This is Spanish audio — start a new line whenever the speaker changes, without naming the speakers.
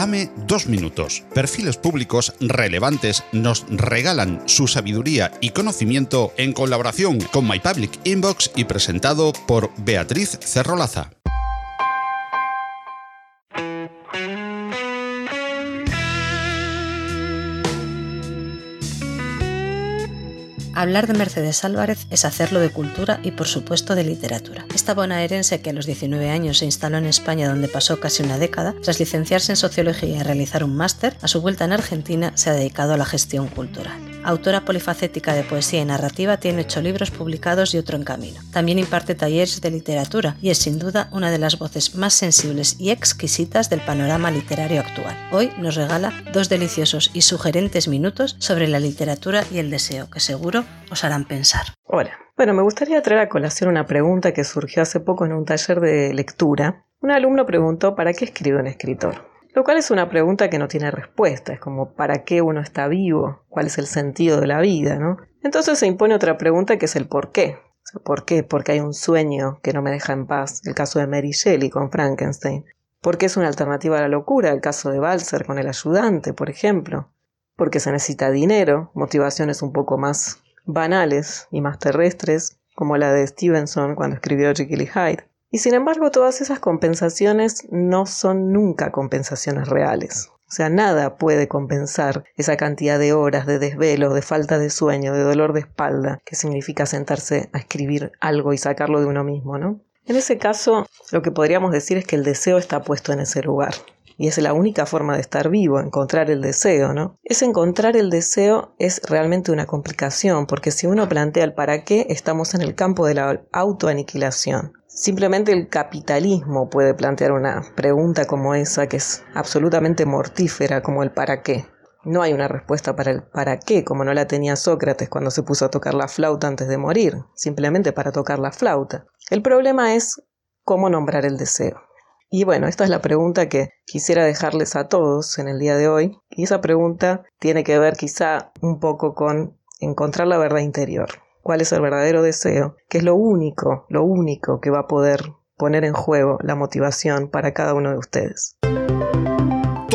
Dame dos minutos. Perfiles públicos relevantes nos regalan su sabiduría y conocimiento en colaboración con My Public Inbox y presentado por Beatriz Cerrolaza.
Hablar de Mercedes Álvarez es hacerlo de cultura y por supuesto de literatura. Esta bonaerense que a los 19 años se instaló en España donde pasó casi una década, tras licenciarse en sociología y realizar un máster, a su vuelta en Argentina se ha dedicado a la gestión cultural. Autora polifacética de poesía y narrativa, tiene ocho libros publicados y otro en camino. También imparte talleres de literatura y es sin duda una de las voces más sensibles y exquisitas del panorama literario actual. Hoy nos regala dos deliciosos y sugerentes minutos sobre la literatura y el deseo, que seguro os harán pensar.
Hola. Bueno, me gustaría traer a colación una pregunta que surgió hace poco en un taller de lectura. Un alumno preguntó ¿para qué escribe un escritor? Lo cual es una pregunta que no tiene respuesta, es como ¿para qué uno está vivo? ¿Cuál es el sentido de la vida? ¿no? Entonces se impone otra pregunta que es el por qué. ¿Por qué? Porque hay un sueño que no me deja en paz, el caso de Mary Shelley con Frankenstein. ¿Por qué es una alternativa a la locura, el caso de Balzer con el ayudante, por ejemplo. Porque se necesita dinero, motivaciones un poco más banales y más terrestres, como la de Stevenson cuando escribió Jekyll y Hyde. Y sin embargo, todas esas compensaciones no son nunca compensaciones reales. O sea, nada puede compensar esa cantidad de horas de desvelo, de falta de sueño, de dolor de espalda, que significa sentarse a escribir algo y sacarlo de uno mismo, ¿no? En ese caso, lo que podríamos decir es que el deseo está puesto en ese lugar. Y es la única forma de estar vivo, encontrar el deseo, ¿no? Ese encontrar el deseo es realmente una complicación, porque si uno plantea el para qué, estamos en el campo de la autoaniquilación. Simplemente el capitalismo puede plantear una pregunta como esa que es absolutamente mortífera como el para qué. No hay una respuesta para el para qué, como no la tenía Sócrates cuando se puso a tocar la flauta antes de morir, simplemente para tocar la flauta. El problema es cómo nombrar el deseo. Y bueno, esta es la pregunta que quisiera dejarles a todos en el día de hoy. Y esa pregunta tiene que ver quizá un poco con encontrar la verdad interior cuál es el verdadero deseo, que es lo único, lo único que va a poder poner en juego la motivación para cada uno de ustedes.